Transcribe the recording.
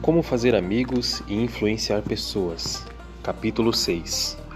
Como fazer amigos e influenciar pessoas. Capítulo 6